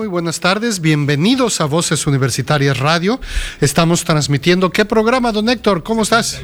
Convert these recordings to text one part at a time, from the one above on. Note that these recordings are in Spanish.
Muy buenas tardes, bienvenidos a Voces Universitarias Radio. Estamos transmitiendo. ¿Qué programa, don Héctor? ¿Cómo estás?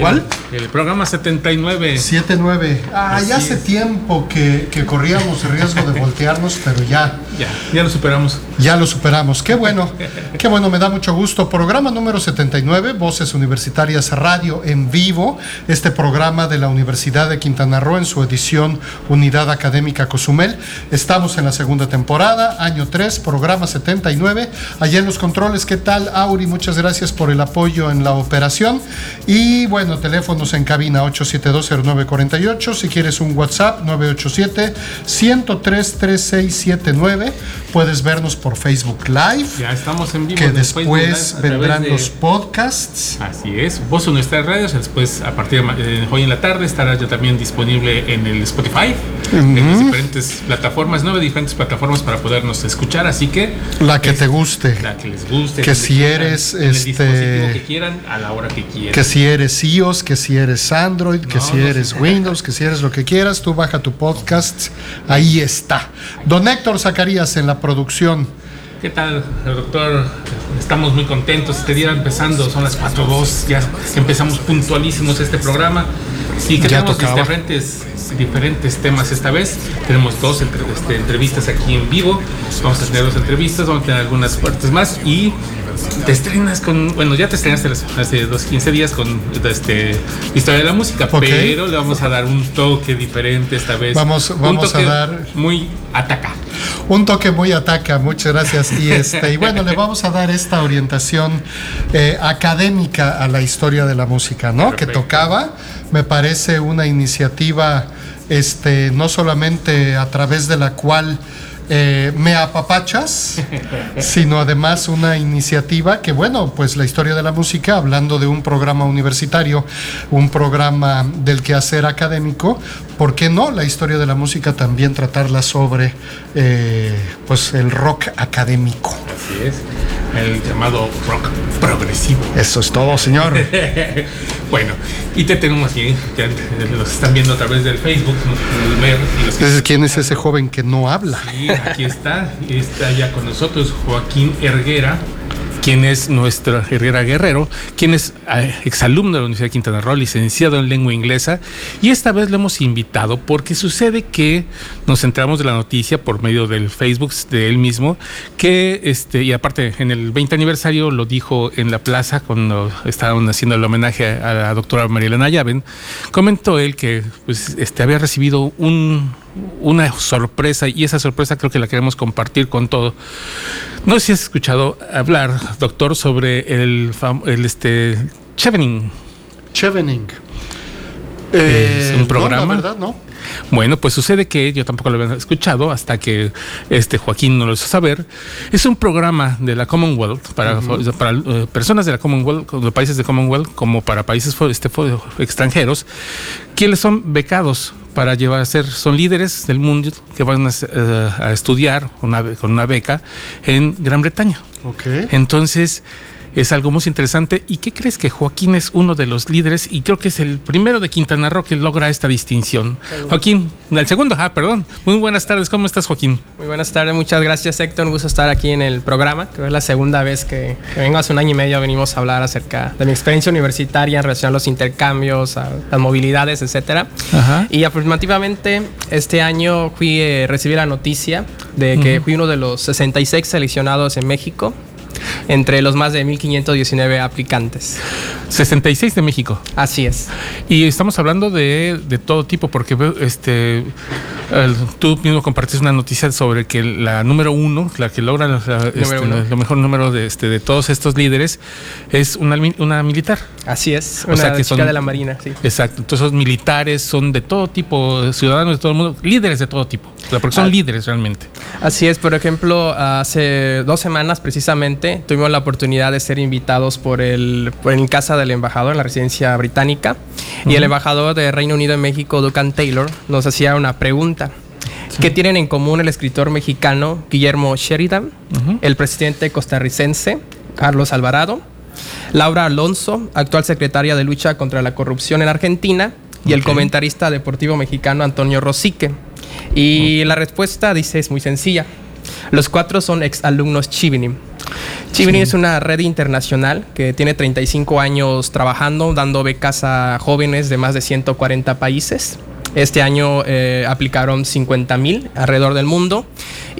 ¿Cuál? El, programa 79. 79. Ah, ya hace tiempo que, que, corríamos el riesgo de voltearnos, pero ya. Ya, ya lo superamos. Ya lo superamos. Qué bueno, qué bueno, me da mucho gusto. Programa número 79, Voces Universitarias Radio en vivo. Este programa de la Universidad de Quintana Roo en su edición Unidad Académica Cozumel. Estamos en la segunda temporada, año 3, programa 79. Allá en los controles, ¿qué tal, Auri? Muchas gracias por el apoyo en la operación. Y bueno, bueno, teléfonos en cabina 8720948. Si quieres un WhatsApp, 987-103-3679. Puedes vernos por Facebook Live. Ya estamos en vivo. Que después vendrán los podcasts. Así es. Vos en nuestras redes. Después, a partir de hoy en la tarde, estará ya también disponible en el Spotify. En las diferentes plataformas, nueve diferentes plataformas para podernos escuchar. Así que. La que te guste. La que les guste. Que si eres. Este, el dispositivo que quieran, a la hora que quieran. Que si eres que si eres Android, que si eres Windows, que si eres lo que quieras, tú baja tu podcast, ahí está. Don Héctor Zacarías en la producción. ¿Qué tal, doctor? Estamos muy contentos. Este día empezando, son las 4.2, ya empezamos puntualísimos este programa. Y que tenemos diferentes, diferentes temas esta vez. Tenemos dos este, entrevistas aquí en vivo. Vamos a tener dos entrevistas, vamos a tener algunas partes más y te estrenas con, bueno, ya te estrenaste hace dos, 15 días con este, Historia de la Música, pero le vamos a dar un toque diferente esta vez. Vamos, vamos a dar... Muy ataca. Un toque muy ataca, muchas gracias. Y, este, y bueno, le vamos a dar esta orientación eh, académica a la historia de la música, ¿no? Que tocaba, me parece una iniciativa, este, no solamente a través de la cual eh, me apapachas, sino además una iniciativa que, bueno, pues la historia de la música, hablando de un programa universitario, un programa del quehacer académico, ¿por qué no la historia de la música también tratarla sobre eh, pues el rock académico? Así es el llamado rock progresivo. Eso es todo, señor. bueno, y te tenemos aquí, que los están viendo a través del Facebook. ¿Quién es ese joven que no habla? Sí, aquí está, está ya con nosotros Joaquín Erguera quien es nuestro Herrera Guerrero, quien es eh, exalumno de la Universidad de Quintana Roo, licenciado en lengua inglesa, y esta vez lo hemos invitado porque sucede que nos enteramos de la noticia por medio del Facebook de él mismo, que, este, y aparte en el 20 aniversario lo dijo en la plaza cuando estaban haciendo el homenaje a la doctora Marielena Llaven, comentó él que pues, este, había recibido un, una sorpresa y esa sorpresa creo que la queremos compartir con todo. No sé si has escuchado hablar, doctor, sobre el, el este Chevening. Chevening. es un programa. No, verdad, no. Bueno, pues sucede que yo tampoco lo había escuchado hasta que este Joaquín no lo hizo saber. Es un programa de la Commonwealth para, para eh, personas de la Commonwealth, de países de Commonwealth, como para países este, extranjeros, quienes son becados para llevar a ser, son líderes del mundo que van a, eh, estudiar una, con una beca en Gran Bretaña. Okay. Entonces, es algo muy interesante. ¿Y qué crees que Joaquín es uno de los líderes? Y creo que es el primero de Quintana Roo que logra esta distinción. Joaquín, el segundo, ah, perdón. Muy buenas tardes, ¿cómo estás, Joaquín? Muy buenas tardes, muchas gracias, Héctor. Un gusto estar aquí en el programa. Creo que es la segunda vez que, vengo. Hace un año y medio venimos a hablar acerca de mi experiencia universitaria en relación a los intercambios, a las movilidades, etcétera. Y afirmativamente, este año fui, eh, recibí la noticia de que fui uno de los 66 seleccionados en México entre los más de 1.519 aplicantes. 66 de México. Así es. Y estamos hablando de, de todo tipo, porque este, el- tú mismo compartiste una noticia sobre que la número uno, la que logra la- este, lo mejor número de, este, de todos estos líderes, es una, una militar. Así es. O Una sea que chica son- de la Marina, sí. Exacto. Entonces, militares son de todo tipo, ciudadanos de todo el mundo, líderes de todo tipo. Porque son Ah. líderes realmente. Así es, por ejemplo, hace dos semanas precisamente tuvimos la oportunidad de ser invitados por el, por en casa del embajador en la residencia británica y el embajador de Reino Unido en México, Duncan Taylor, nos hacía una pregunta. ¿Qué tienen en común el escritor mexicano Guillermo Sheridan, el presidente costarricense Carlos Alvarado, Laura Alonso, actual secretaria de lucha contra la corrupción en Argentina, y el comentarista deportivo mexicano Antonio Rosique? Y la respuesta dice es muy sencilla. Los cuatro son ex alumnos Chivinim. Chivinim es una red internacional que tiene 35 años trabajando, dando becas a jóvenes de más de 140 países. Este año eh, aplicaron 50 mil alrededor del mundo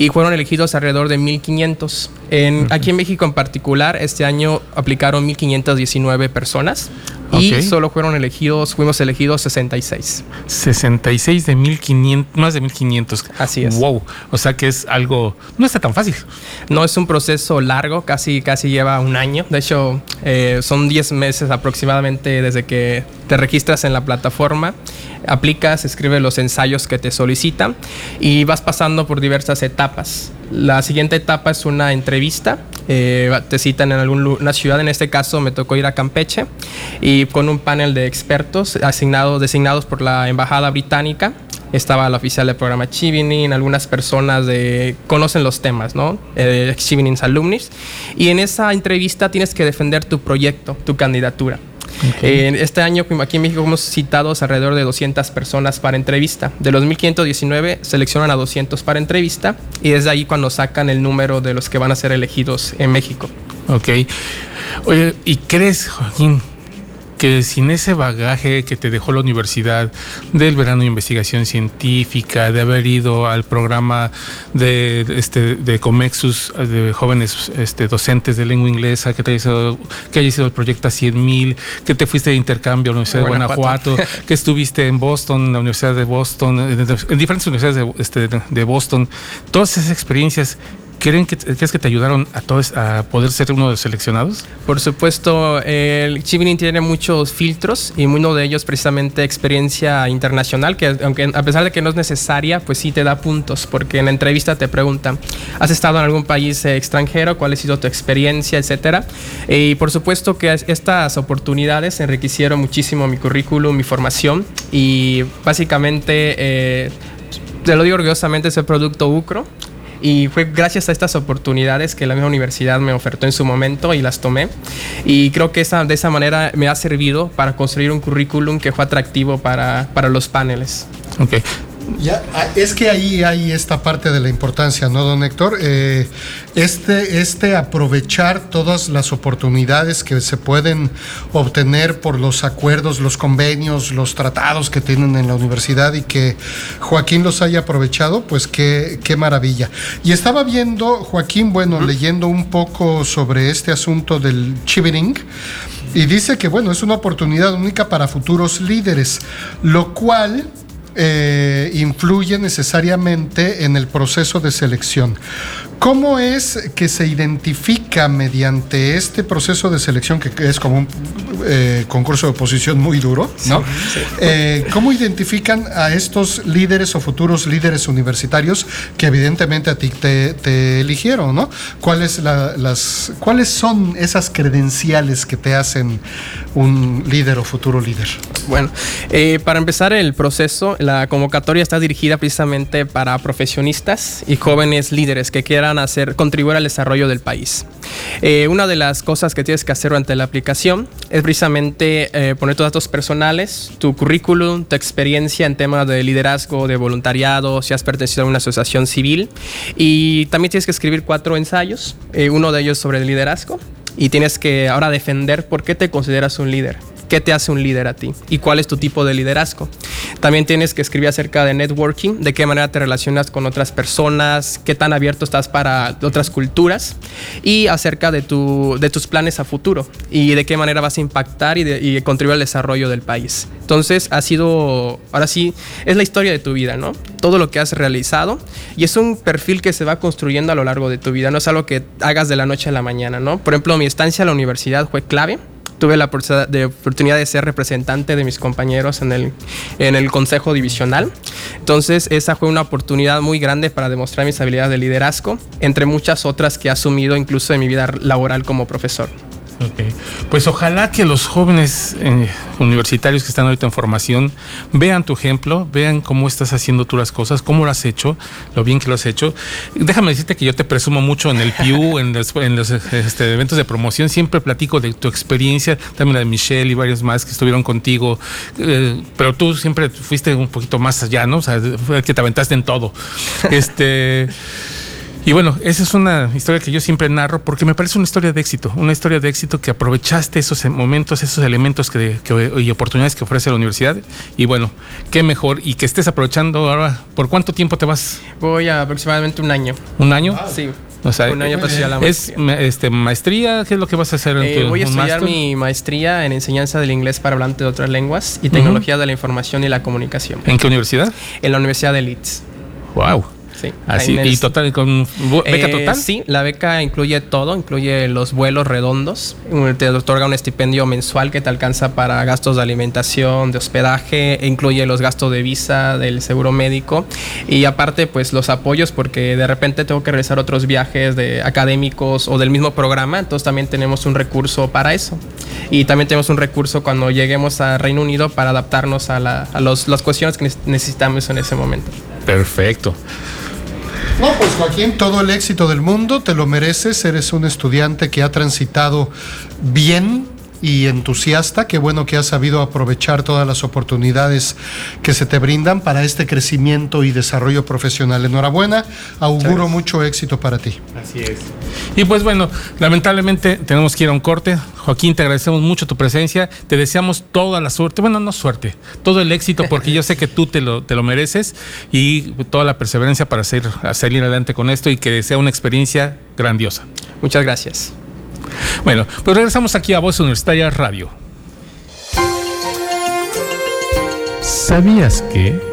y fueron elegidos alrededor de 1.500. En, Aquí en México en particular, este año aplicaron 1.519 personas y solo fueron elegidos, fuimos elegidos 66. 66 de 1500, más de 1500. Así es. Wow. O sea que es algo, no está tan fácil. No es un proceso largo, casi, casi lleva un año. De hecho, eh, son 10 meses aproximadamente desde que te registras en la plataforma, aplicas, escribes los ensayos que te solicitan y vas pasando por diversas etapas. La siguiente etapa es una entrevista. eh, te citan en alguna ciudad, en este caso me tocó ir a Campeche y con un panel de expertos asignados, designados por la embajada británica estaba la oficial del programa Chivining, algunas personas de, conocen los temas, ¿no? Eh, Chivining's alumnis. Y en esa entrevista tienes que defender tu proyecto, tu candidatura. Eh, este año aquí en México hemos citados alrededor de 200 personas para entrevista. De los 1519 seleccionan a 200 para entrevista y desde ahí cuando sacan el número de los que van a ser elegidos en México. Ok. Oye, ¿y crees, Joaquín, que sin ese bagaje que te dejó la universidad del verano de investigación científica, de haber ido al programa de, este, de Comexus, de jóvenes este, docentes de lengua inglesa, que te haya sido, que haya sido el proyecto a 100 mil, que te fuiste de intercambio a la Universidad de Guanajuato. Guanajuato, que estuviste en Boston, en la Universidad de Boston, en, en diferentes universidades de, este, de Boston, todas esas experiencias. ¿Creen que, ¿Crees que te ayudaron a todos a poder ser uno de los seleccionados? Por supuesto, el Chivining tiene muchos filtros y uno de ellos precisamente experiencia internacional, que aunque a pesar de que no es necesaria, pues sí te da puntos, porque en la entrevista te preguntan, ¿has estado en algún país eh, extranjero? ¿Cuál ha sido tu experiencia? Etcétera. Y por supuesto que estas oportunidades enriquecieron muchísimo mi currículum, mi formación y básicamente, eh, te lo digo orgullosamente, ese producto UCRO y fue gracias a estas oportunidades que la misma universidad me ofertó en su momento y las tomé. Y creo que esa, de esa manera me ha servido para construir un currículum que fue atractivo para, para los paneles. Ya, ah, es que ahí hay esta parte de la importancia, ¿no, don Héctor? Eh, este, este aprovechar todas las oportunidades que se pueden obtener por los acuerdos, los convenios, los tratados que tienen en la universidad y que Joaquín los haya aprovechado, pues qué, qué maravilla. Y estaba viendo, Joaquín, bueno, leyendo un poco sobre este asunto del Chiviring. Y dice que, bueno, es una oportunidad única para futuros líderes, lo cual eh, influye necesariamente en el proceso de selección. ¿Cómo es que se identifica mediante este proceso de selección, que es como un eh, concurso de oposición muy duro, ¿no? Eh, ¿Cómo identifican a estos líderes o futuros líderes universitarios que evidentemente a ti te, te eligieron, ¿no? ¿Cuáles, la, las, ¿Cuáles son esas credenciales que te hacen un líder o futuro líder? Bueno, eh, para empezar el proceso, la convocatoria está dirigida precisamente para profesionistas y jóvenes líderes que quieran hacer contribuir al desarrollo del país. Eh, una de las cosas que tienes que hacer durante la aplicación es precisamente eh, poner tus datos personales, tu currículum, tu experiencia en temas de liderazgo, de voluntariado, si has pertenecido a una asociación civil y también tienes que escribir cuatro ensayos, eh, uno de ellos sobre el liderazgo y tienes que ahora defender por qué te consideras un líder. Qué te hace un líder a ti y cuál es tu tipo de liderazgo. También tienes que escribir acerca de networking, de qué manera te relacionas con otras personas, qué tan abierto estás para otras culturas y acerca de, tu, de tus planes a futuro y de qué manera vas a impactar y, y contribuir al desarrollo del país. Entonces ha sido, ahora sí, es la historia de tu vida, ¿no? Todo lo que has realizado y es un perfil que se va construyendo a lo largo de tu vida, no es algo que hagas de la noche a la mañana, ¿no? Por ejemplo, mi estancia en la universidad fue clave tuve la oportunidad de ser representante de mis compañeros en el, en el consejo divisional. Entonces, esa fue una oportunidad muy grande para demostrar mis habilidades de liderazgo, entre muchas otras que he asumido incluso en mi vida laboral como profesor. Pues ojalá que los jóvenes eh, universitarios que están ahorita en formación vean tu ejemplo, vean cómo estás haciendo tú las cosas, cómo lo has hecho, lo bien que lo has hecho. Déjame decirte que yo te presumo mucho en el PIU, en los, este, eventos de promoción, siempre platico de tu experiencia, también la de Michelle y varios más que estuvieron contigo, eh, pero tú siempre fuiste un poquito más allá, ¿no? O sea, fue que te aventaste en todo. Este. Y bueno, esa es una historia que yo siempre narro porque me parece una historia de éxito, una historia de éxito que aprovechaste esos momentos, esos elementos que, y oportunidades que ofrece la universidad. Y bueno, qué mejor y que estés aprovechando ahora. ¿Por cuánto tiempo te vas? Voy a aproximadamente un año. ¿Un año? Sí. O sea, un año para la maestría. ¿Es este, maestría? ¿Qué es lo que vas a hacer? En tu, voy a estudiar mi maestría en enseñanza del inglés para hablantes de otras lenguas y tecnología de la información y la comunicación. ¿En qué universidad? En la Universidad de Leeds. Wow. Sí. Así, ¿Y total, con beca eh, total? Sí, la beca incluye todo, incluye los vuelos redondos, te otorga un estipendio mensual que te alcanza para gastos de alimentación, de hospedaje, incluye los gastos de visa, del seguro médico y aparte pues los apoyos porque de repente tengo que realizar otros viajes de académicos o del mismo programa, entonces también tenemos un recurso para eso. Y también tenemos un recurso cuando lleguemos a Reino Unido para adaptarnos a, a los, las cuestiones que necesitamos en ese momento. Perfecto. No, pues Joaquín, todo el éxito del mundo, te lo mereces, eres un estudiante que ha transitado bien y entusiasta. Qué bueno que has sabido aprovechar todas las oportunidades que se te brindan para este crecimiento y desarrollo profesional. Enhorabuena, auguro mucho éxito para ti. Así es. Y pues bueno, lamentablemente tenemos que ir a un corte. Joaquín, te agradecemos mucho tu presencia. Te deseamos toda la suerte, bueno, no suerte, todo el éxito, porque yo sé que tú te lo, te lo mereces y toda la perseverancia para hacer, salir adelante con esto y que sea una experiencia grandiosa. Muchas gracias. Bueno, pues regresamos aquí a Voz Universitaria Radio. ¿Sabías que...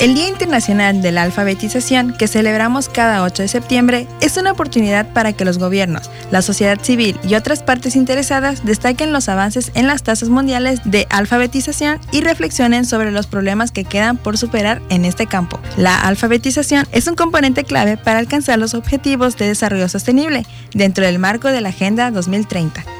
El Día Internacional de la Alfabetización, que celebramos cada 8 de septiembre, es una oportunidad para que los gobiernos, la sociedad civil y otras partes interesadas destaquen los avances en las tasas mundiales de alfabetización y reflexionen sobre los problemas que quedan por superar en este campo. La alfabetización es un componente clave para alcanzar los objetivos de desarrollo sostenible dentro del marco de la Agenda 2030.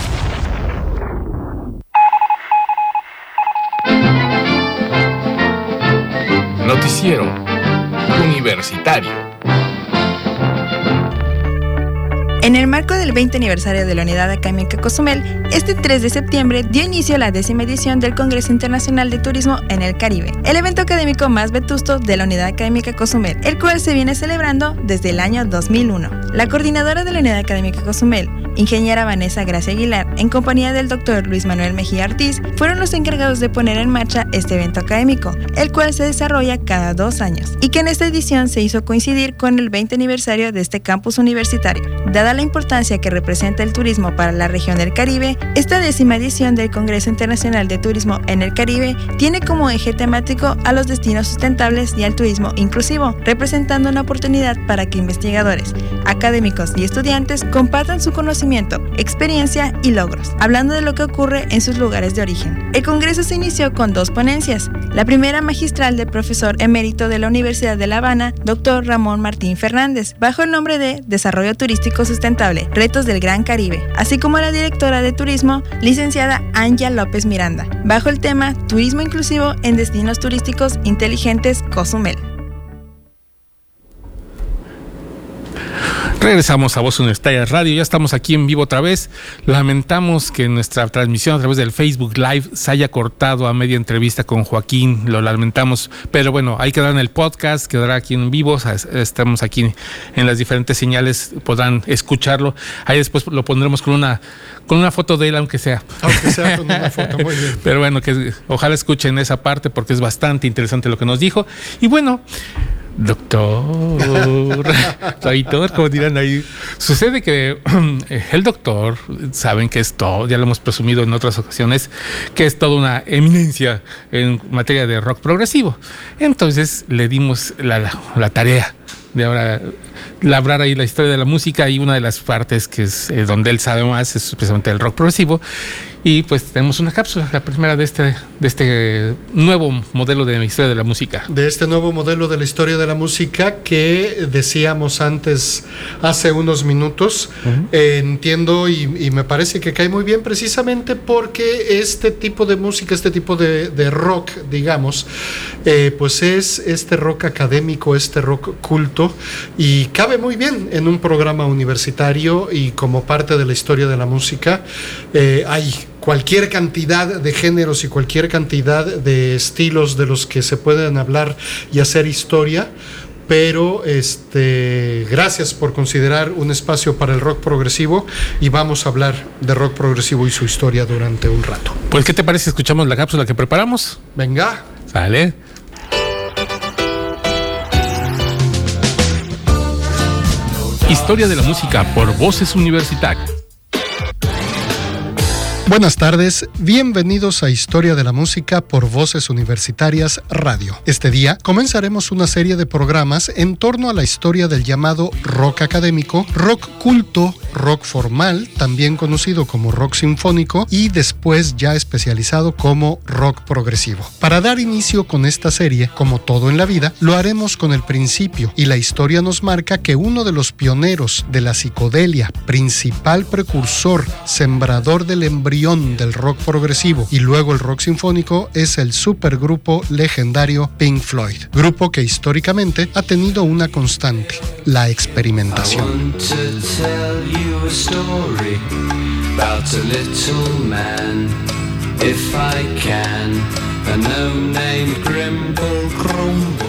Noticiero Universitario. En el marco del 20 aniversario de la Unidad Académica Cozumel, este 3 de septiembre dio inicio a la décima edición del Congreso Internacional de Turismo en el Caribe, el evento académico más vetusto de la Unidad Académica Cozumel, el cual se viene celebrando desde el año 2001. La coordinadora de la Unidad Académica Cozumel, ingeniera Vanessa Gracia Aguilar, en compañía del doctor Luis Manuel Mejía Ortiz, fueron los encargados de poner en marcha este evento académico, el cual se desarrolla cada dos años, y que en esta edición se hizo coincidir con el 20 aniversario de este campus universitario. Dada la importancia que representa el turismo para la región del Caribe, esta décima edición del Congreso Internacional de Turismo en el Caribe tiene como eje temático a los destinos sustentables y al turismo inclusivo, representando una oportunidad para que investigadores, académicos y estudiantes compartan su conocimiento, experiencia y logros, hablando de lo que ocurre en sus lugares de origen. El Congreso se inició con dos ponencias. La primera magistral del profesor emérito de la Universidad de La Habana, doctor Ramón Martín Fernández, bajo el nombre de Desarrollo Turístico Sustentable, Retos del Gran Caribe, así como la directora de turismo, licenciada Anja López Miranda, bajo el tema Turismo Inclusivo en Destinos Turísticos Inteligentes Cozumel. Regresamos a Voz Universitaria Radio, ya estamos aquí en vivo otra vez. Lamentamos que nuestra transmisión a través del Facebook Live se haya cortado a media entrevista con Joaquín, lo lamentamos, pero bueno, ahí quedará en el podcast, quedará aquí en vivo, estamos aquí en las diferentes señales, podrán escucharlo. Ahí después lo pondremos con una con una foto de él, aunque sea. Aunque sea con una foto, muy bien. Pero bueno, que ojalá escuchen esa parte porque es bastante interesante lo que nos dijo. Y bueno, Doctor, doctor, como dirán ahí. Sucede que el doctor, saben que es todo, ya lo hemos presumido en otras ocasiones, que es toda una eminencia en materia de rock progresivo. Entonces le dimos la, tarea de ahora labrar ahí la historia de la música y una de las partes que es eh, donde él sabe más es precisamente el rock progresivo y pues tenemos una cápsula, la primera de este, de este nuevo modelo de la historia de la música. De este nuevo modelo de la historia de la música que decíamos antes, hace unos minutos. Eh, entiendo y, me parece que cae muy bien precisamente porque este tipo de música, este tipo de, rock, digamos, eh, pues es este rock académico, este rock culto y cabe muy bien en un programa universitario y como parte de la historia de la música. Eh, hay cualquier cantidad de géneros y cualquier cantidad de estilos de los que se pueden hablar y hacer historia, pero este, gracias por considerar un espacio para el rock progresivo y vamos a hablar de rock progresivo y su historia durante un rato. Pues, ¿qué te parece escuchamos la cápsula que preparamos? Venga. Sale. Historia de la música por Voces Universitarias. Buenas tardes, bienvenidos a Historia de la Música por Voces Universitarias Radio. Este día comenzaremos una serie de programas en torno a la historia del llamado rock académico, rock culto, rock formal, también conocido como rock sinfónico y después ya especializado como rock progresivo. Para dar inicio con esta serie, como todo en la vida, lo haremos con el principio y la historia nos marca que uno de los pioneros de la psicodelia, principal precursor, sembrador del embrión del rock progresivo y luego el rock sinfónico es el supergrupo legendario Pink Floyd, grupo que históricamente ha tenido una constante, la experimentación.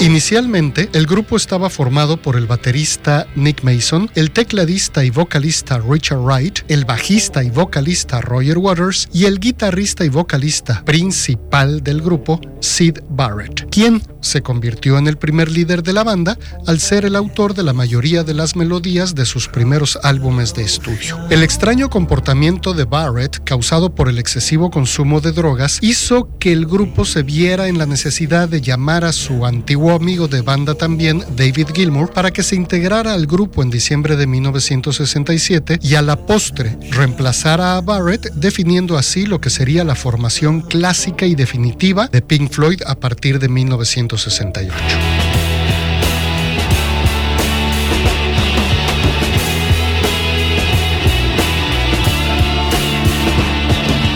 Inicialmente, el grupo estaba formado por el baterista Nick Mason, el tecladista y vocalista Richard Wright, el bajista y vocalista Roger Waters y el guitarrista y vocalista principal del grupo Sid Barrett, quien se convirtió en el primer líder de la banda al ser el autor de la mayoría de las melodías de sus primeros álbumes de estudio. El extraño comportamiento de Barrett, causado por el excesivo consumo de drogas, hizo que el grupo se viera en la necesidad de llamar a su antiguo amigo de banda también, David Gilmour, para que se integrara al grupo en diciembre de 1967 y a la postre reemplazara a Barrett, definiendo así lo que sería la formación clásica y definitiva de Pink Floyd a partir de 1968.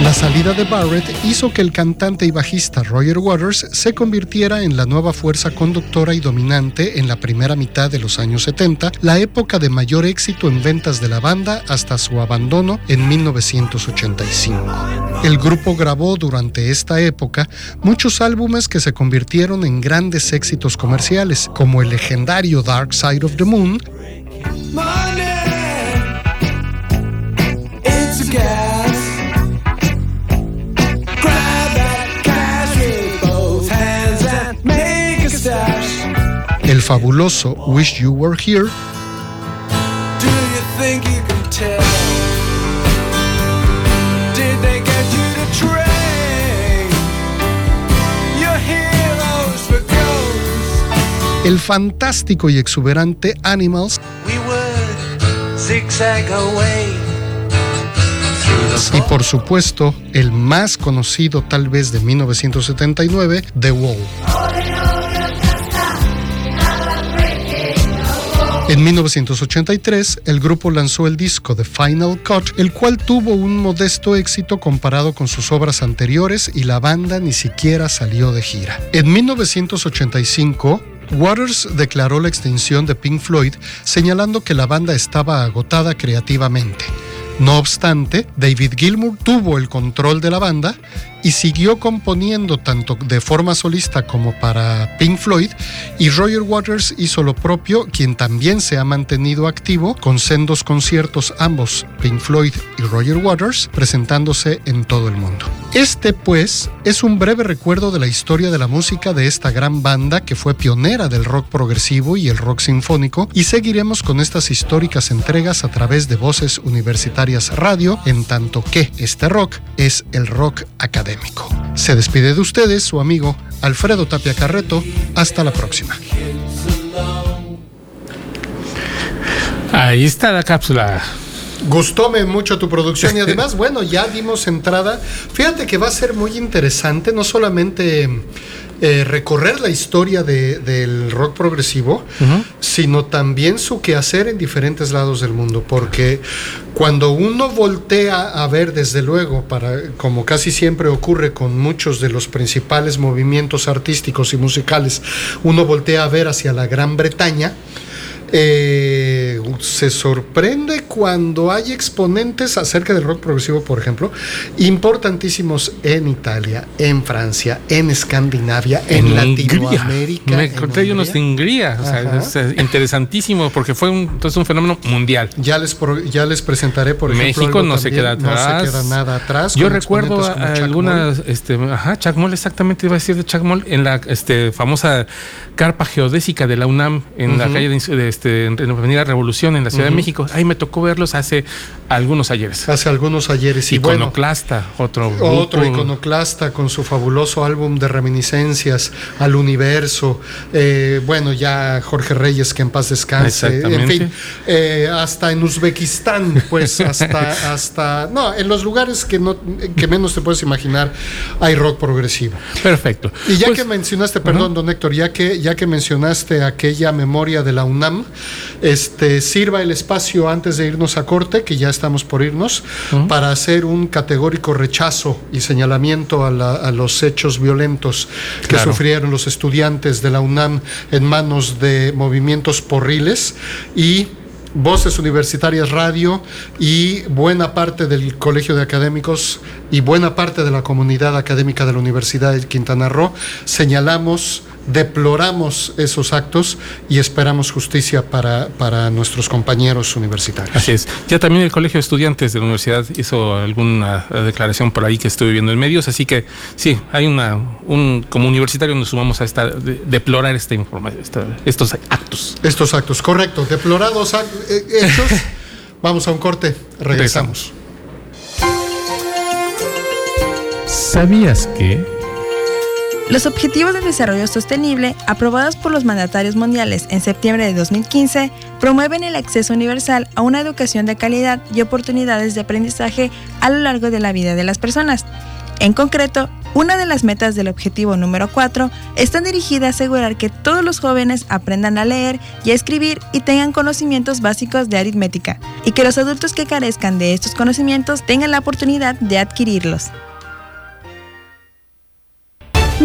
La salida de Barrett hizo que el cantante y bajista Roger Waters se convirtiera en la nueva fuerza conductora y dominante en la primera mitad de los años 70, la época de mayor éxito en ventas de la banda hasta su abandono en 1985. El grupo grabó durante esta época muchos álbumes que se convirtieron en grandes éxitos comerciales, como el legendario Dark Side of the Moon, fabuloso Wish You Were Here, el fantástico y exuberante Animals, We would zigzag away through Y por supuesto, el más conocido tal vez de 1979, The Wall. En 1983, el grupo lanzó el disco The Final Cut, el cual tuvo un modesto éxito comparado con sus obras anteriores y la banda ni siquiera salió de gira. En 1985, Waters declaró la extinción de Pink Floyd, señalando que la banda estaba agotada creativamente. No obstante, David Gilmour tuvo el control de la banda y siguió componiendo tanto de forma solista como para Pink Floyd y Roger Waters hizo lo propio, quien también se ha mantenido activo con sendos conciertos ambos, Pink Floyd y Roger Waters, presentándose en todo el mundo. Este, pues, es un breve recuerdo de la historia de la música de esta gran banda que fue pionera del rock progresivo y el rock sinfónico y seguiremos con estas históricas entregas a través de Voces Universitarias Radio, en tanto que este rock es el rock académico. Se despide de ustedes su amigo Alfredo Tapia Carreto. Hasta la próxima. Ahí está la cápsula. Gustóme mucho tu producción y además, bueno, ya dimos entrada. Fíjate que va a ser muy interesante, no solamente eh, recorrer la historia del rock progresivo, sino también su quehacer en diferentes lados del mundo, porque cuando uno voltea a ver, desde luego, para, como casi siempre ocurre con muchos de los principales movimientos artísticos y musicales, uno voltea a ver hacia la Gran Bretaña, eh, se sorprende cuando hay exponentes acerca del rock progresivo, por ejemplo, importantísimos en Italia, en Francia, en Escandinavia, en, Latinoamérica. Me encontré unos de Hungría, es interesantísimo porque fue un, entonces un fenómeno mundial. Ya les, ya les presentaré, por ejemplo, México no se queda atrás. No se queda nada atrás. Yo recuerdo algunas, este, ajá, Chacmol, exactamente iba a decir de Chacmol, en la este, famosa carpa geodésica de la UNAM, en la calle de este, en Avenida Revolución en la Ciudad de México. Ahí me tocó verlos hace algunos ayeres. Hace algunos ayeres. Y iconoclasta, otro. Otro iconoclasta con su fabuloso álbum de reminiscencias al universo. Eh, bueno, ya Jorge Reyes, que en paz descanse. En fin, eh, hasta en Uzbekistán, pues hasta, hasta. No, en los lugares que, no, que menos te puedes imaginar hay rock progresivo. Perfecto. Y ya pues, que mencionaste, perdón, don Héctor, ya que, ya que mencionaste aquella memoria de la UNAM, este, sirva el espacio antes de irnos a corte, que ya estamos por irnos, para hacer un categórico rechazo y señalamiento a, los hechos violentos que sufrieron los estudiantes de la UNAM en manos de movimientos porriles y Voces Universitarias Radio y buena parte del Colegio de Académicos y buena parte de la comunidad académica de la Universidad de Quintana Roo. Señalamos deploramos esos actos y esperamos justicia para, para, nuestros compañeros universitarios. Así es. Ya también el Colegio de Estudiantes de la universidad hizo alguna declaración por ahí que estuve viendo en medios, así que sí, hay una, un, como universitario nos sumamos a esta, deplorar esta información, estos actos. Estos actos, correcto. Deplorados eh, hechos. Vamos a un corte, regresamos. ¿Sabías que... Los Objetivos de Desarrollo Sostenible, aprobados por los mandatarios mundiales en septiembre de 2015, promueven el acceso universal a una educación de calidad y oportunidades de aprendizaje a lo largo de la vida de las personas. En concreto, una de las metas del objetivo número 4 está dirigida a asegurar que todos los jóvenes aprendan a leer y a escribir y tengan conocimientos básicos de aritmética, y que los adultos que carezcan de estos conocimientos tengan la oportunidad de adquirirlos.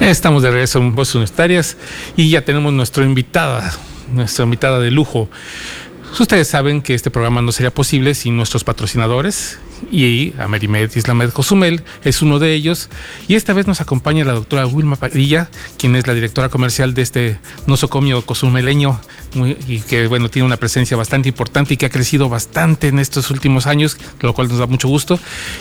Estamos de regreso en Voces Universitarias y ya tenemos nuestro invitada, nuestra invitada de lujo. Ustedes saben que este programa no sería posible sin nuestros patrocinadores, y Amerimed Islamed Cozumel es uno de ellos. Y esta vez nos acompaña la doctora Wilma Padilla, quien es la directora comercial de este nosocomio cozumeleño y que bueno tiene una presencia bastante importante y que ha crecido bastante en estos últimos años, lo cual nos da mucho gusto.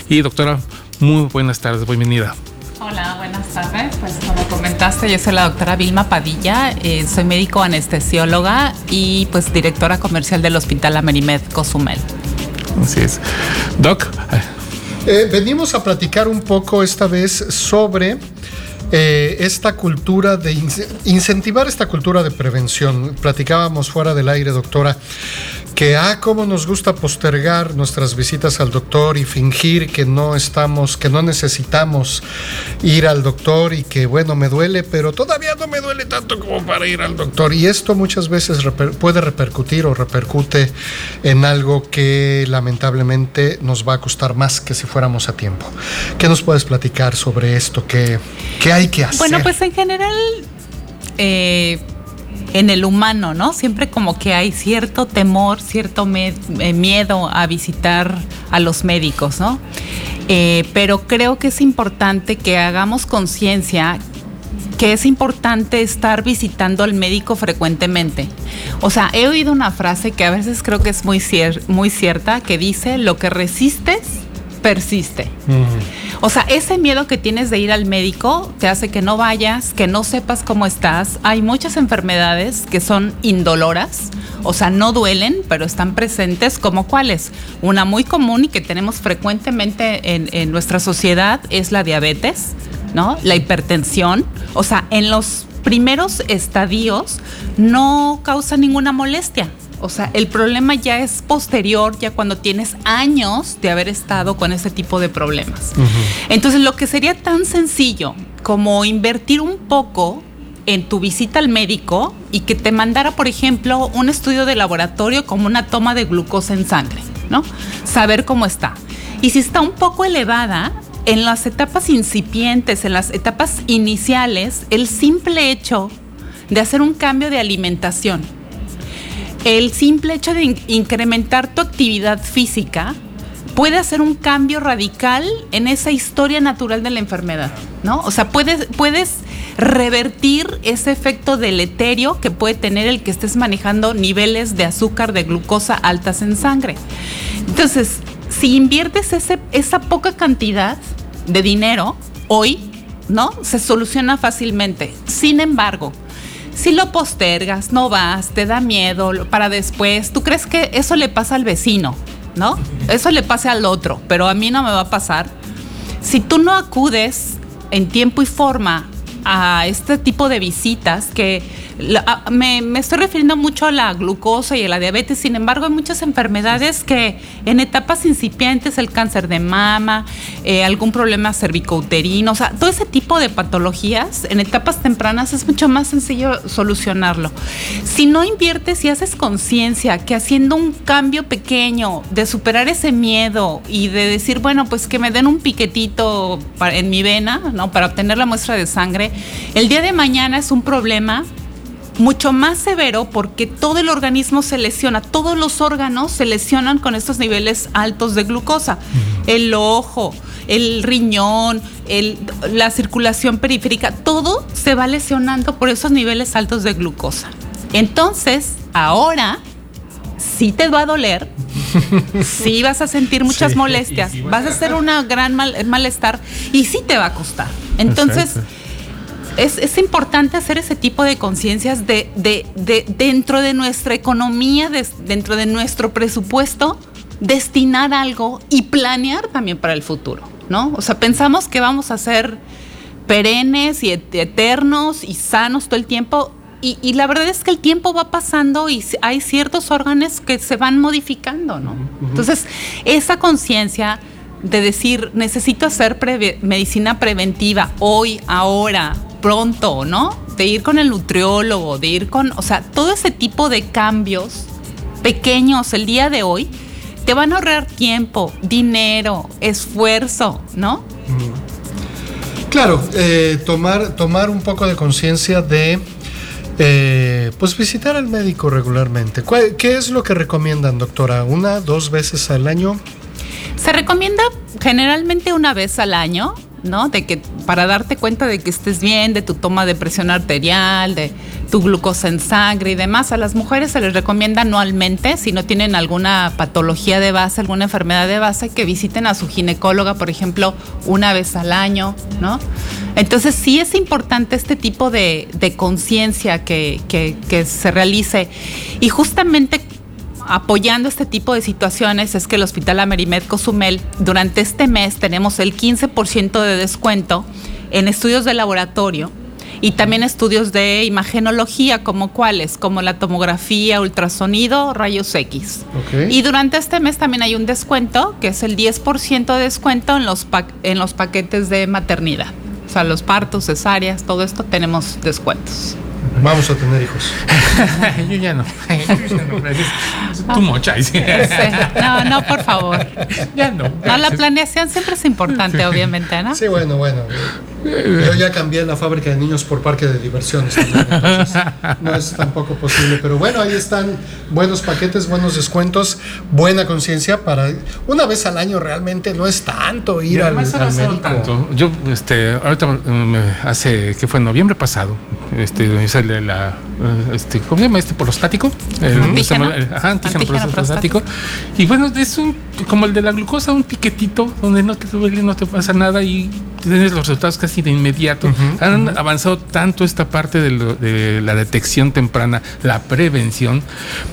Y doctora, muy buenas tardes, bienvenida. Hola, buenas tardes. Pues como comentaste, yo soy la doctora Vilma Padilla, eh, soy médico anestesióloga y pues directora comercial del Hospital Amerimed Cozumel. Así es. Doc. Eh, venimos a platicar un poco esta vez sobre eh, esta cultura de incentivar esta cultura de prevención. Platicábamos fuera del aire, doctora, que, ah, cómo nos gusta postergar nuestras visitas al doctor y fingir que no estamos, que no necesitamos ir al doctor y que, bueno, me duele, pero todavía no me duele tanto como para ir al doctor. Y esto muchas veces puede repercutir o repercute en algo que lamentablemente nos va a costar más que si fuéramos a tiempo. ¿Qué nos puedes platicar sobre esto? ¿Qué, qué hay que hacer? Bueno, pues en general... Eh, en el humano, ¿no? Siempre como que hay cierto temor, cierto eh, miedo a visitar a los médicos, ¿no? Eh, pero creo que es importante que hagamos conciencia que es importante estar visitando al médico frecuentemente. O sea, he oído una frase que a veces creo que es muy, muy cierta, que dice, lo que resistes, persiste. O sea, ese miedo que tienes de ir al médico te hace que no vayas, que no sepas cómo estás. Hay muchas enfermedades que son indoloras, o sea, no duelen, pero están presentes, como cuáles. Una muy común y que tenemos frecuentemente en, en nuestra sociedad es la diabetes, ¿no? La hipertensión. O sea, en los primeros estadios no causa ninguna molestia. O sea, el problema ya es posterior, ya cuando tienes años de haber estado con ese tipo de problemas. Entonces, lo que sería tan sencillo como invertir un poco en tu visita al médico y que te mandara, por ejemplo, un estudio de laboratorio como una toma de glucosa en sangre, ¿no? Saber cómo está. Y si está un poco elevada, en las etapas incipientes, en las etapas iniciales, el simple hecho de hacer un cambio de alimentación, el simple hecho de incrementar tu actividad física puede hacer un cambio radical en esa historia natural de la enfermedad, ¿no? O sea, puedes, puedes revertir ese efecto deleterio que puede tener el que estés manejando niveles de azúcar, de glucosa altas en sangre. Entonces, si inviertes esa poca cantidad de dinero hoy, ¿no? Se soluciona fácilmente. Sin embargo, si lo postergas, no vas, te da miedo para después, tú crees que eso le pasa al vecino, ¿no? Eso le pasa al otro, pero a mí no me va a pasar. Si tú no acudes en tiempo y forma a este tipo de visitas que me, estoy refiriendo mucho a la glucosa y a la diabetes, sin embargo hay muchas enfermedades que en etapas incipientes, el cáncer de mama, eh, algún problema cervicouterino, o sea, todo ese tipo de patologías en etapas tempranas es mucho más sencillo solucionarlo. Si no inviertes y haces conciencia que haciendo un cambio pequeño de superar ese miedo y de decir, bueno, pues que me den un piquetito en mi vena, ¿no? Para obtener la muestra de sangre, el día de mañana es un problema mucho más severo porque todo el organismo se lesiona, todos los órganos se lesionan con estos niveles altos de glucosa. El ojo, el riñón, la circulación periférica, todo se va lesionando por esos niveles altos de glucosa. Entonces, ahora sí te va a doler, sí vas a sentir muchas molestias, vas a hacer una gran malestar y sí te va a costar. Entonces, es, importante hacer ese tipo de conciencias de, dentro de nuestra economía, dentro de nuestro presupuesto, destinar algo y planear también para el futuro, ¿no? O sea, pensamos que vamos a ser perennes y eternos y sanos todo el tiempo. Y, la verdad es que el tiempo va pasando y hay ciertos órganos que se van modificando, ¿no? Entonces, esa conciencia de decir, necesito hacer medicina preventiva hoy, ahora, pronto, ¿no? De ir con el nutriólogo, de ir con, o sea, todo ese tipo de cambios pequeños el día de hoy te van a ahorrar tiempo, dinero, esfuerzo, ¿no? Claro, eh, tomar, tomar un poco de conciencia de eh, pues visitar al médico regularmente. ¿Qué es lo que recomiendan, doctora? ¿Una, dos veces al año? Se recomienda generalmente una vez al año, ¿no? De que para darte cuenta de que estés bien, de tu toma de presión arterial, de tu glucosa en sangre y demás. A las mujeres se les recomienda anualmente, si no tienen alguna patología de base, alguna enfermedad de base, que visiten a su ginecóloga, por ejemplo, una vez al año, ¿no? Entonces sí es importante este tipo de, conciencia que, que se realice. Y justamente apoyando este tipo de situaciones es que el Hospital Amerimed Cozumel durante este mes tenemos el 15% de descuento en estudios de laboratorio y también estudios de imagenología como cuáles, como la tomografía, ultrasonido, rayos X. Y durante este mes también hay un descuento, que es el 10% de descuento en los, en los paquetes de maternidad. O sea, los partos, cesáreas, todo esto tenemos descuentos. Vamos a tener hijos. Yo ya no. Tu mocha. No, no, por favor. Ya no. No, la planeación siempre es importante, obviamente, ¿no? Sí, bueno, bueno. Yo ya cambié la fábrica de niños por parque de diversiones. no es tampoco posible. Pero bueno, ahí están buenos paquetes, buenos descuentos, buena conciencia para una vez al año realmente no es tanto ir al, al médico. Tanto. Yo, este, ahorita hace, que fue en noviembre pasado, este, la, este, ¿cómo se llama este prostático? El, antígeno. ajá, antígeno, prostático. Y bueno, es un, como el de la glucosa, un piquetito donde no te duele, no te pasa nada y tienes los resultados casi de inmediato. Han avanzado tanto esta parte de, la detección temprana, la prevención,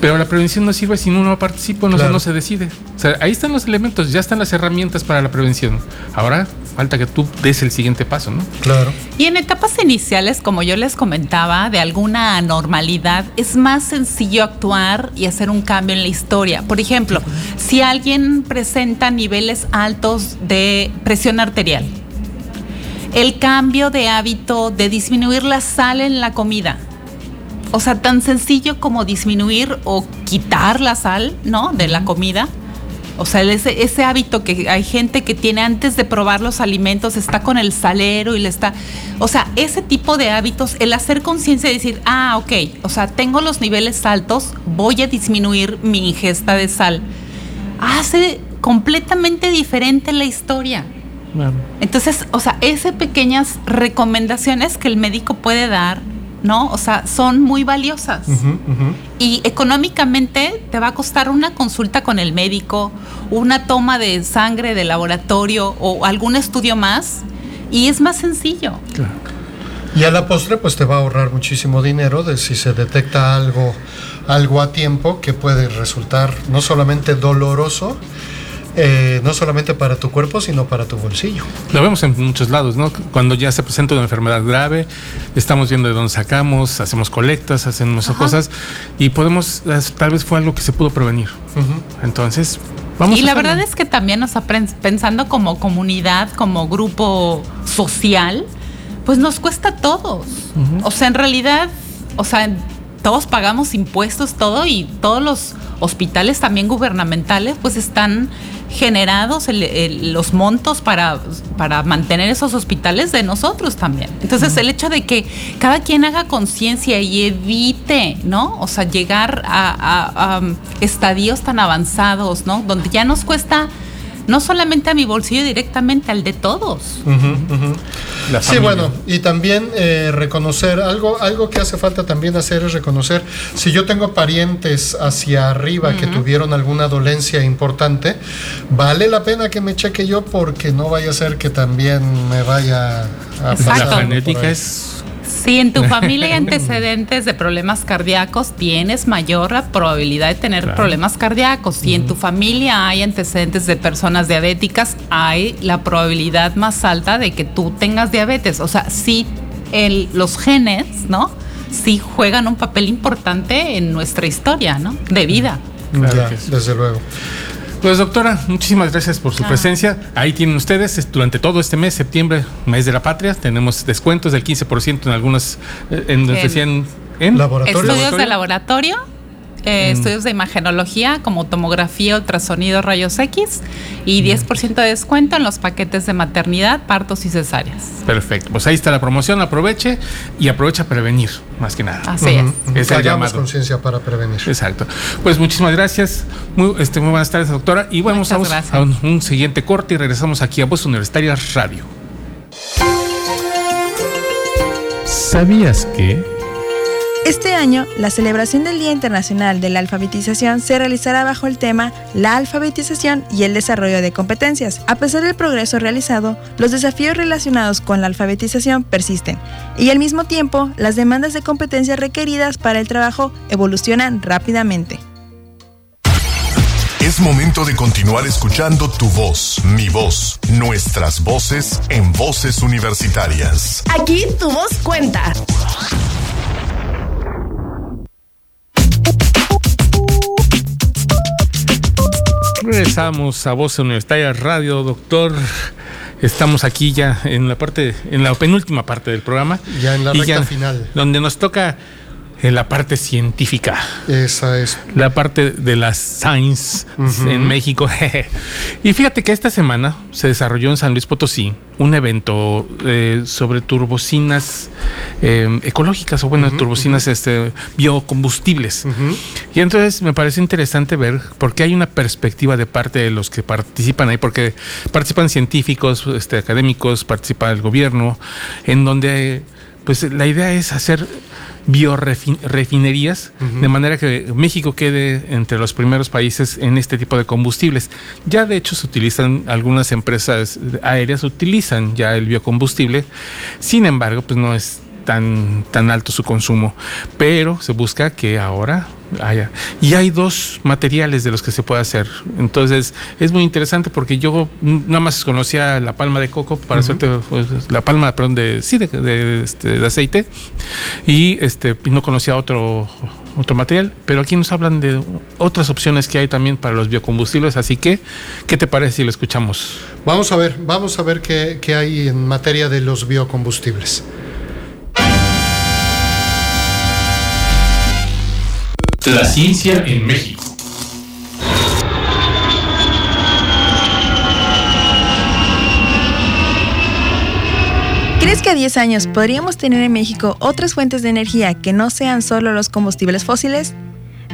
pero la prevención no sirve si uno no participa, no, no se decide. O sea, ahí están los elementos, ya están las herramientas para la prevención. Ahora falta que tú des el siguiente paso, ¿no? Claro. Y en etapas iniciales, como yo les comentaba, de alguna anormalidad, es más sencillo actuar y hacer un cambio en la historia. Por ejemplo, si alguien presenta niveles altos de presión arterial, el cambio de hábito de disminuir la sal en la comida. O sea, tan sencillo como disminuir o quitar la sal, ¿no? De la comida. O sea, ese, ese hábito que hay gente que tiene antes de probar los alimentos, está con el salero y le está... O sea, ese tipo de hábitos, el hacer conciencia y decir, ah, ok, o sea, tengo los niveles altos, voy a disminuir mi ingesta de sal, hace completamente diferente la historia. Entonces, o sea, esas pequeñas recomendaciones que el médico puede dar, ¿no? O sea, son muy valiosas. Y económicamente te va a costar una consulta con el médico, una toma de sangre de laboratorio o algún estudio más, y es más sencillo. Y a la postre, pues te va a ahorrar muchísimo dinero de si se detecta algo, algo a tiempo que puede resultar no solamente doloroso, eh, no solamente para tu cuerpo, sino para tu bolsillo. Lo vemos en muchos lados, ¿no? Cuando ya se presenta una enfermedad grave, estamos viendo de dónde sacamos, hacemos colectas, hacemos cosas y podemos, tal vez fue algo que se pudo prevenir. Entonces, vamos. Y la verdad es que también, nos pensando como comunidad, como grupo social, pues nos cuesta a todos. O sea, en realidad, o sea, todos pagamos impuestos, todo y todos los hospitales también gubernamentales pues están generados los montos para, para mantener esos hospitales de nosotros también. Entonces, el hecho de que cada quien haga conciencia y evite, ¿no? O sea, llegar a, a, estadios tan avanzados, ¿no? Donde ya nos cuesta no solamente a mi bolsillo, directamente al de todos. Sí, bueno, y también eh, reconocer, algo, algo que hace falta también hacer es reconocer, si yo tengo parientes hacia arriba que tuvieron alguna dolencia importante, vale la pena que me cheque yo porque no vaya a ser que también me vaya a pasar. La genética es si en tu familia hay antecedentes de problemas cardíacos, tienes mayor probabilidad de tener problemas cardíacos. Si en tu familia hay antecedentes de personas diabéticas, hay la probabilidad más alta de que tú tengas diabetes. O sea, sí, el, los genes, ¿no? Sí juegan un papel importante en nuestra historia, ¿no? De vida. desde luego. Pues doctora, muchísimas gracias por su presencia. Ahí tienen ustedes, durante todo este mes, septiembre, mes de la patria, tenemos descuentos del 15% en algunos, eh, en, en, en, laboratorio. estudios de laboratorio eh, estudios de imagenología como tomografía, ultrasonido, rayos X y 10% de descuento en los paquetes de maternidad, partos y cesáreas. Perfecto. Pues ahí está la promoción. Aproveche y aprovecha a prevenir, más que nada. Así es. Es el Hagamos llamado. conciencia para prevenir. Exacto. Pues muchísimas gracias. Muy, este, muy buenas tardes, doctora. Y bueno, Muchas vamos gracias. a un, un siguiente corte y regresamos aquí a Voz Universitaria Radio. ¿Sabías que? Este año, la celebración del Día Internacional de la Alfabetización se realizará bajo el tema La alfabetización y el desarrollo de competencias. A pesar del progreso realizado, los desafíos relacionados con la alfabetización persisten y al mismo tiempo, las demandas de competencias requeridas para el trabajo evolucionan rápidamente. Es momento de continuar escuchando tu voz, mi voz, nuestras voces en voces universitarias. Aquí tu voz cuenta. Regresamos a Voz Universitaria Radio, doctor. Estamos aquí ya en la parte, en la penúltima parte del programa. Ya en la recta final. Donde nos toca eh, la parte científica. Esa es. La parte de las science Ujú. en México. y fíjate que esta semana se desarrolló en San Luis Potosí un evento eh, sobre turbocinas eh, ecológicas o bueno, turbocinas este, biocombustibles. Y entonces me parece interesante ver porque hay una perspectiva de parte de los que participan ahí, porque participan científicos, este, académicos, participa el gobierno, en donde pues la idea es hacer biorefinerías de manera que México quede entre los primeros países en este tipo de combustibles. Ya de hecho se utilizan algunas empresas aéreas utilizan ya el biocombustible. Sin embargo, pues no es tan, tan alto su consumo. Pero se busca que ahora haya. Y hay dos materiales de los que se puede hacer. Entonces es muy interesante porque yo nada más conocía la palma de coco, para hacerte pues, la palma, perdón, de, sí, de, de, este, de aceite. Y este no conocía otro otro material, pero aquí nos hablan de otras opciones que hay también para los biocombustibles, así que, ¿qué te parece si lo escuchamos? Vamos a ver, vamos a ver qué, qué hay en materia de los biocombustibles. La ciencia en México. ¿Crees que a 10 años podríamos tener en México otras fuentes de energía que no sean solo los combustibles fósiles?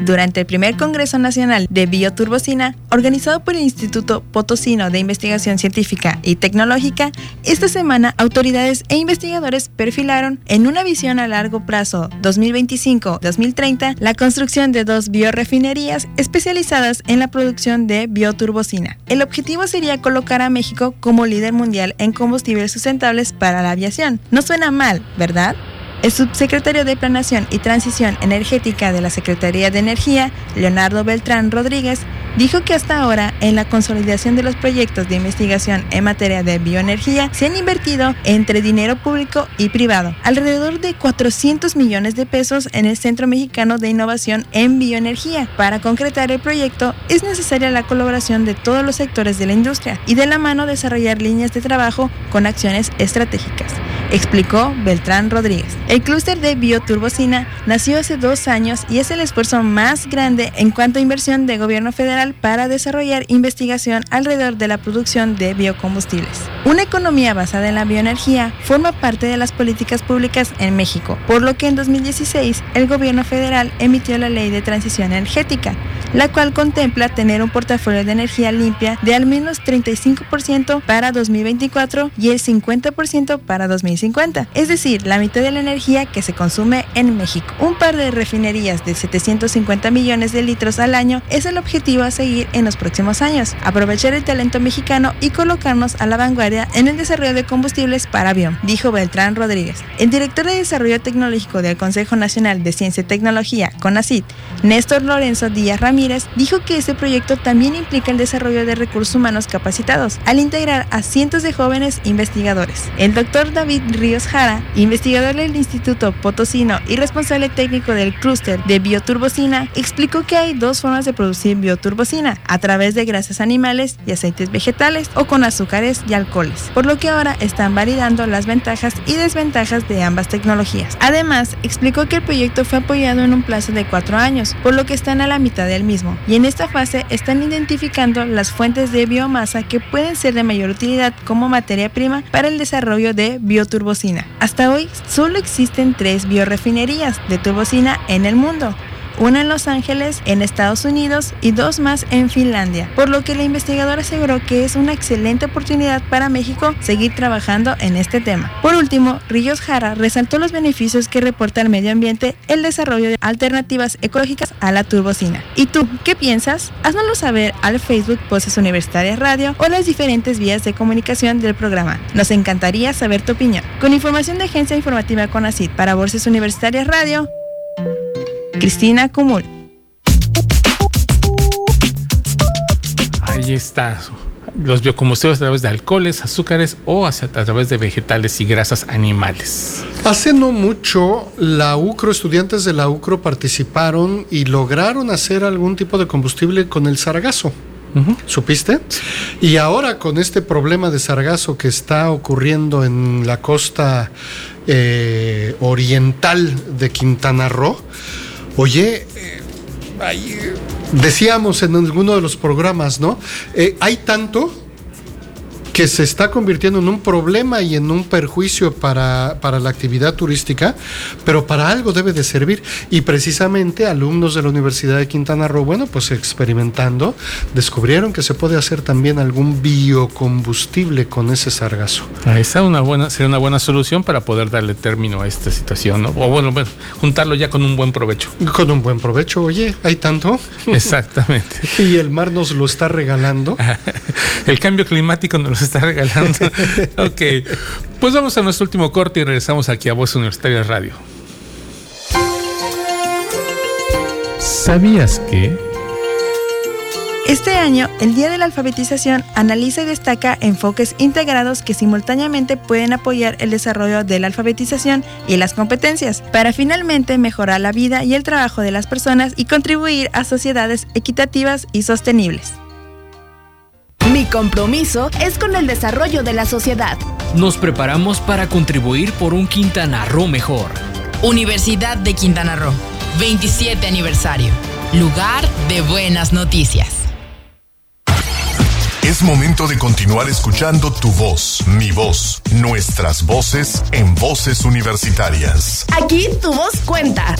Durante el primer Congreso Nacional de Bioturbocina, organizado por el Instituto Potosino de Investigación Científica y Tecnológica, esta semana autoridades e investigadores perfilaron en una visión a largo plazo 2025-2030 la construcción de dos biorefinerías especializadas en la producción de bioturbocina. El objetivo sería colocar a México como líder mundial en combustibles sustentables para la aviación. No suena mal, ¿verdad? El subsecretario de Planación y Transición Energética de la Secretaría de Energía, Leonardo Beltrán Rodríguez, dijo que hasta ahora en la consolidación de los proyectos de investigación en materia de bioenergía se han invertido entre dinero público y privado alrededor de 400 millones de pesos en el Centro Mexicano de Innovación en Bioenergía. Para concretar el proyecto es necesaria la colaboración de todos los sectores de la industria y de la mano desarrollar líneas de trabajo con acciones estratégicas explicó Beltrán Rodríguez. El clúster de bioturbocina nació hace dos años y es el esfuerzo más grande en cuanto a inversión de gobierno federal para desarrollar investigación alrededor de la producción de biocombustibles. Una economía basada en la bioenergía forma parte de las políticas públicas en México, por lo que en 2016 el gobierno federal emitió la Ley de Transición Energética, la cual contempla tener un portafolio de energía limpia de al menos 35% para 2024 y el 50% para 2050, es decir, la mitad de la energía que se consume en México. Un par de refinerías de 750 millones de litros al año es el objetivo seguir en los próximos años, aprovechar el talento mexicano y colocarnos a la vanguardia en el desarrollo de combustibles para avión, dijo Beltrán Rodríguez. El director de Desarrollo Tecnológico del Consejo Nacional de Ciencia y Tecnología, CONACIT, Néstor Lorenzo Díaz Ramírez, dijo que este proyecto también implica el desarrollo de recursos humanos capacitados, al integrar a cientos de jóvenes investigadores. El doctor David Ríos Jara, investigador del Instituto Potosino y responsable técnico del clúster de bioturbocina, explicó que hay dos formas de producir bioturbocina, a través de grasas animales y aceites vegetales o con azúcares y alcohol. alcoholes, por lo que ahora están validando las ventajas y desventajas de ambas tecnologías. Además, explicó que el proyecto fue apoyado en un plazo de cuatro años, por lo que están a la mitad del mismo, y en esta fase están identificando las fuentes de biomasa que pueden ser de mayor utilidad como materia prima para el desarrollo de bioturbocina. Hasta hoy solo existen tres biorefinerías de turbocina en el mundo, una en Los Ángeles, en Estados Unidos y dos más en Finlandia, por lo que la investigadora aseguró que es una excelente oportunidad para México seguir trabajando en este tema. Por último, Ríos Jara resaltó los beneficios que reporta al medio ambiente el desarrollo de alternativas ecológicas a la turbocina. ¿Y tú, qué piensas? Haznoslo saber al Facebook Voces Universitarias Radio o las diferentes vías de comunicación del programa. Nos encantaría saber tu opinión. Con información de Agencia Informativa CONACID para Voces Universitarias Radio, Cristina Cumul. Ahí está. Los biocombustibles a través de alcoholes, azúcares o a través de vegetales y grasas animales. Hace no mucho, la UCRO, estudiantes de la UCRO participaron y lograron hacer algún tipo de combustible con el sargazo. ¿Supiste? Y ahora con este problema de sargazo que está ocurriendo en la costa eh, oriental de Quintana Roo, oye, eh, eh, decíamos en alguno de los programas, ¿no? hay tanto que se está convirtiendo en un problema y en un perjuicio para, la actividad turística, pero para algo debe de servir. Y precisamente alumnos de la Universidad de Quintana Roo, bueno, pues experimentando, descubrieron que se puede hacer también algún biocombustible con ese sargazo. Ah, esa una buena, sería una buena solución para poder darle término a esta situación, ¿no? O bueno, bueno, juntarlo ya con un buen provecho. Con un buen provecho, oye, hay tanto. Exactamente. y el mar nos lo está regalando. el cambio climático nos está regalando. ok, pues vamos a nuestro último corte y regresamos aquí a Voz Universitaria Radio. ¿Sabías que... Este año, el Día de la Alfabetización analiza y destaca enfoques integrados que simultáneamente pueden apoyar el desarrollo de la alfabetización y las competencias, para finalmente mejorar la vida y el trabajo de las personas y contribuir a sociedades equitativas y sostenibles. Mi compromiso es con el desarrollo de la sociedad. Nos preparamos para contribuir por un Quintana Roo mejor. Universidad de Quintana Roo, 27 aniversario. Lugar de buenas noticias. Es momento de continuar escuchando tu voz, mi voz, nuestras voces en voces universitarias. Aquí tu voz cuenta.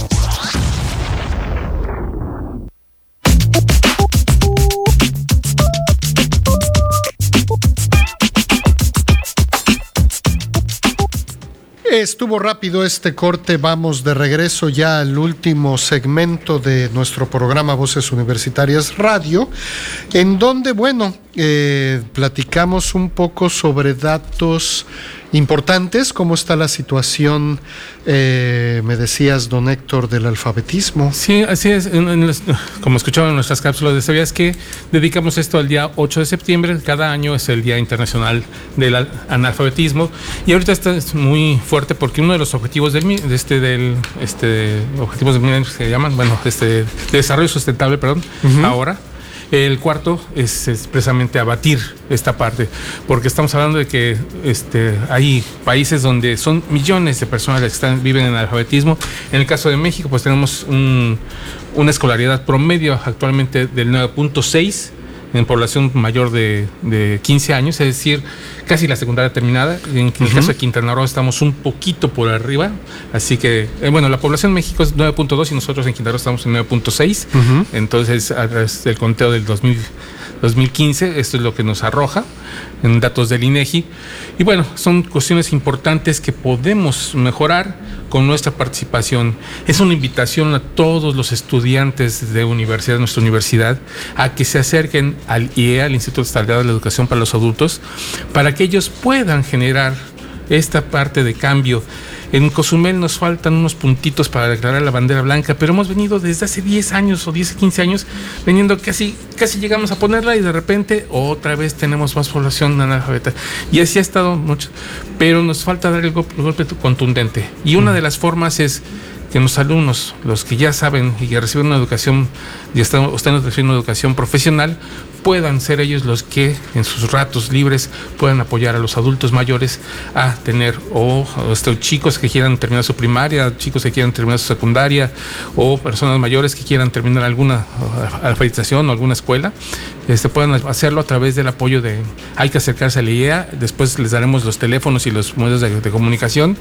Estuvo rápido este corte, vamos de regreso ya al último segmento de nuestro programa Voces Universitarias Radio, en donde, bueno, eh, platicamos un poco sobre datos importantes. ¿Cómo está la situación, eh, me decías, don Héctor, del alfabetismo? Sí, así es. como escuchaban en nuestras cápsulas de sabías que dedicamos esto al día 8 de septiembre. Cada año es el Día Internacional del Analfabetismo. Y ahorita está muy fuerte porque uno de los objetivos del, de este, del este, objetivos del milenio que se llaman, bueno, este, de desarrollo sustentable, perdón, ahora el cuarto es expresamente abatir esta parte, porque estamos hablando de que este, hay países donde son millones de personas que están, viven en alfabetismo. En el caso de México, pues tenemos una escolaridad promedio actualmente del 9.6 en población mayor de, 15 años, es decir, casi la secundaria terminada. En, el caso de Quintana Roo estamos un poquito por arriba, así que, eh, bueno, la población en México es 9.2 y nosotros en Quintana Roo estamos en 9.6, entonces el conteo del 2000 2015. Esto es lo que nos arroja en datos del INEGI. Y bueno, son cuestiones importantes que podemos mejorar con nuestra participación. Es una invitación a todos los estudiantes de universidad, nuestra universidad, a que se acerquen al IEA, al Instituto Estatal de la Educación para los Adultos, para que ellos puedan generar esta parte de cambio en Cozumel nos faltan unos puntitos para declarar la bandera blanca, pero hemos venido desde hace 10 años o 10, 15 años, veniendo casi, casi llegamos a ponerla y de repente otra vez tenemos más población analfabeta. Y así ha estado mucho, pero nos falta dar el golpe, contundente. Y una de las formas es que los alumnos, los que ya saben y que reciben una educación y están, están recibiendo educación profesional, puedan ser ellos los que en sus ratos libres puedan apoyar a los adultos mayores a tener o, estos chicos que quieran terminar su primaria, chicos que quieran terminar su secundaria o personas mayores que quieran terminar alguna uh, alfabetización o alguna escuela, este, puedan hacerlo a través del apoyo de hay que acercarse a la IEA, después les daremos los teléfonos y los medios de, comunicación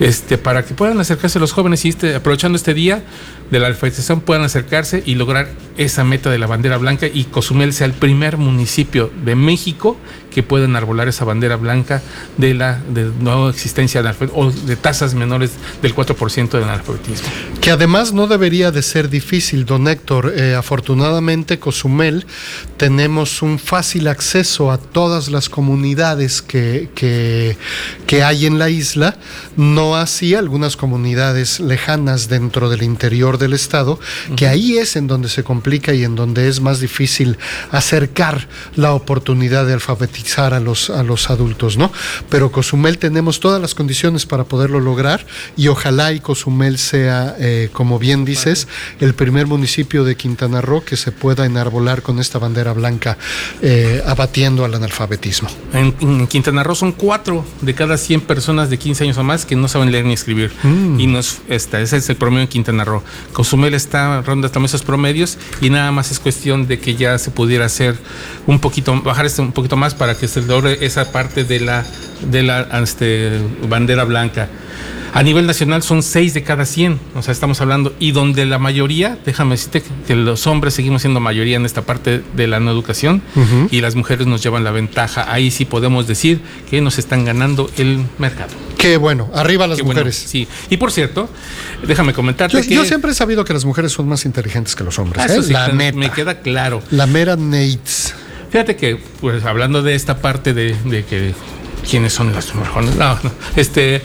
este, para que puedan acercarse los jóvenes y este, aprovechando este día de la alfabetización puedan acercarse y lograr esa meta de la bandera blanca y Cozumel sea el primer municipio de México que pueda enarbolar esa bandera blanca de la de no existencia de, o de tasas menores del 4% del analfabetismo. Que además no debería de ser difícil, don Héctor. Eh, afortunadamente, Cozumel tenemos un fácil acceso a todas las comunidades que, que, que hay en la isla, no así algunas comunidades lejanas dentro del interior del estado, que ahí es en donde se complica y en donde es más difícil acercar la oportunidad de alfabetizar a los, a los adultos, ¿no? Pero Cozumel tenemos todas las condiciones para poderlo lograr y ojalá y Cozumel sea, eh, como bien dices, el primer municipio de Quintana Roo que se pueda enarbolar con esta bandera blanca eh, abatiendo al analfabetismo. En, Quintana Roo son cuatro de cada 100 personas de 15 años o más que no saben leer ni escribir. Mm. Y nos, esta, ese es el promedio en Quintana Roo. Cozumel está ronda también esos promedios y nada más es cuestión de que ya se pudiera hacer un poquito, bajar este un poquito más para que se logre esa parte de la, de la este, bandera blanca. A nivel nacional son 6 de cada 100, o sea, estamos hablando, y donde la mayoría, déjame decirte que los hombres seguimos siendo mayoría en esta parte de la no educación y las mujeres nos llevan la ventaja. Ahí sí podemos decir que nos están ganando el mercado. Qué bueno, arriba las mujeres. sí, y por cierto, déjame comentarte yo, que. Yo siempre he sabido que las mujeres son más inteligentes que los hombres. ¿eh? la me queda claro. La mera Nates. Fíjate que, pues hablando de esta parte de, de que quiénes son las mejores. No, no. Este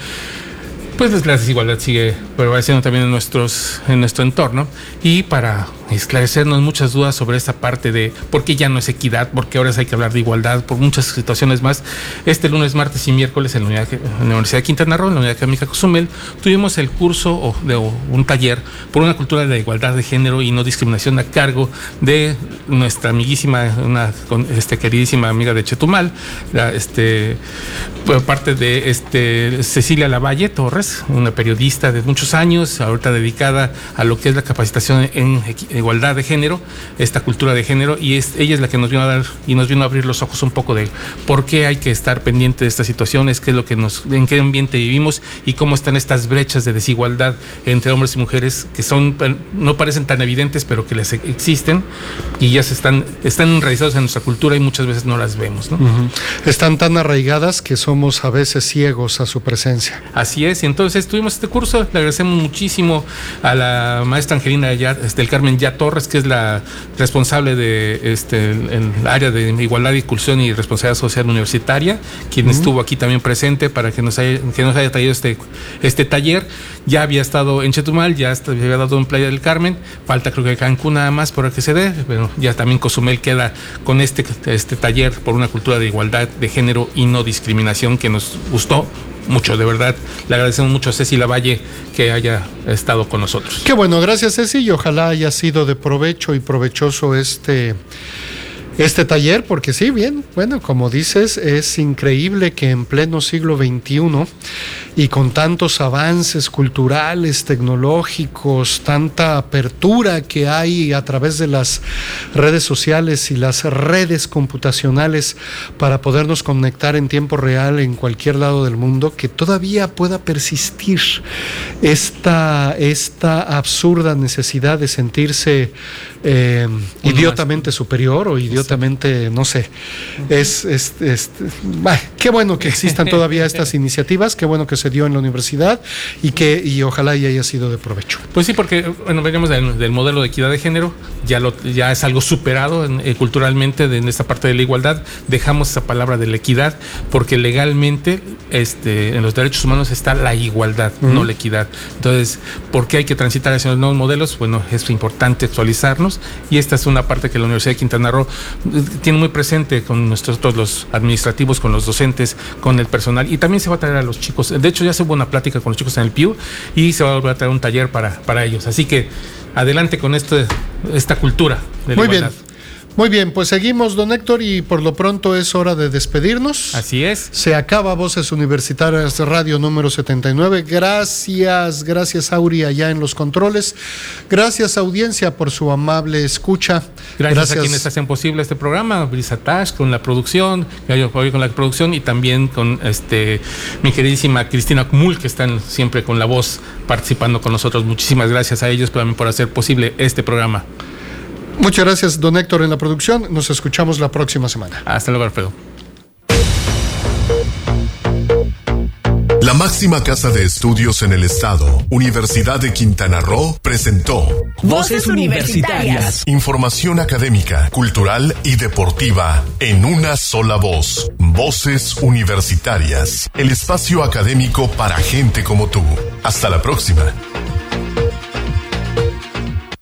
pues la desigualdad sigue prevaleciendo también en, nuestros, en nuestro entorno. Y para esclarecernos muchas dudas sobre esta parte de por qué ya no es equidad, por qué ahora hay que hablar de igualdad, por muchas situaciones más, este lunes, martes y miércoles en la, Universidad de Quintana Roo, en la Unidad Académica Cozumel, tuvimos el curso o, de un taller por una cultura de la igualdad de género y no discriminación a cargo de nuestra amiguísima, una este, queridísima amiga de Chetumal, este, por parte de este, Cecilia Lavalle Torres, una periodista de muchos años, ahorita dedicada a lo que es la capacitación en igualdad de género, esta cultura de género, y es, ella es la que nos vino a dar y nos vino a abrir los ojos un poco de por qué hay que estar pendiente de estas situaciones, qué es lo que nos, en qué ambiente vivimos y cómo están estas brechas de desigualdad entre hombres y mujeres que son no parecen tan evidentes, pero que les existen y ya se están están enraizados en nuestra cultura y muchas veces no las vemos. Están tan arraigadas que somos a veces ciegos a su presencia. Así es, y entonces tuvimos este curso, le agradecemos muchísimo a la maestra Angelina ya, este, Carmen Ya Torres, que es la responsable de este el, área de igualdad, inclusión y responsabilidad social universitaria, quien estuvo aquí también presente para que nos haya, que nos haya traído este, este taller. Ya había estado en Chetumal, ya había dado en Playa del Carmen, falta creo que Cancún nada más por que se dé, pero ya también Cozumel queda con este, este taller por una cultura de igualdad de género y no discriminación que nos gustó mucho, de verdad. Le agradecemos mucho a Ceci Lavalle que haya estado con nosotros. Qué bueno, gracias Ceci y ojalá haya sido de provecho y provechoso este este taller, porque sí, bien, bueno, como dices, es increíble que en pleno siglo XXI y con tantos avances culturales, tecnológicos, tanta apertura que hay a través de las redes sociales y las redes computacionales para podernos conectar en tiempo real en cualquier lado del mundo, que todavía pueda persistir esta, esta absurda necesidad de sentirse eh, idiotamente superior o idiotamente, no sé. Es, es, qué bueno que existan todavía estas iniciativas, qué bueno que se dio en la universidad y que y ojalá y haya sido de provecho. Pues sí, porque bueno, venimos del, modelo de equidad de género, ya, lo, ya es algo superado eh, culturalmente en esta parte de la igualdad. Dejamos esa palabra de la equidad porque legalmente este, en los derechos humanos está la igualdad, no la equidad. Entonces, ¿por qué hay que transitar hacia los nuevos modelos? Bueno, es importante actualizarnos y esta es una parte que la Universidad de Quintana Roo eh, tiene muy presente con nosotros los administrativos, con los docentes con el personal y también se va a traer a los chicos. De hecho, ya se hubo una plática con los chicos en el PIU y se va a volver a traer un taller para, para ellos. Así que adelante con este, esta cultura de la Muy igualdad. bien. Muy bien, pues seguimos, don Héctor, y por lo pronto es hora de despedirnos. Así es. Se acaba Voces Universitarias Radio número 79. Gracias, gracias Auri allá en los controles. Gracias audiencia por su amable escucha. Gracias, a quienes hacen posible este programa, Brisa Tash con la producción, Gallo Pablo con la producción y también con este mi queridísima Cristina Cumul, que están siempre con la voz participando con nosotros. Muchísimas gracias a ellos también por hacer posible este programa. Muchas gracias, don Héctor, en la producción. Nos escuchamos la próxima semana. Hasta luego, Alfredo. La máxima casa de estudios en el estado, Universidad de Quintana Roo, presentó Voces Universitarias. Información académica, cultural y deportiva en una sola voz. Voces Universitarias, el espacio académico para gente como tú. Hasta la próxima.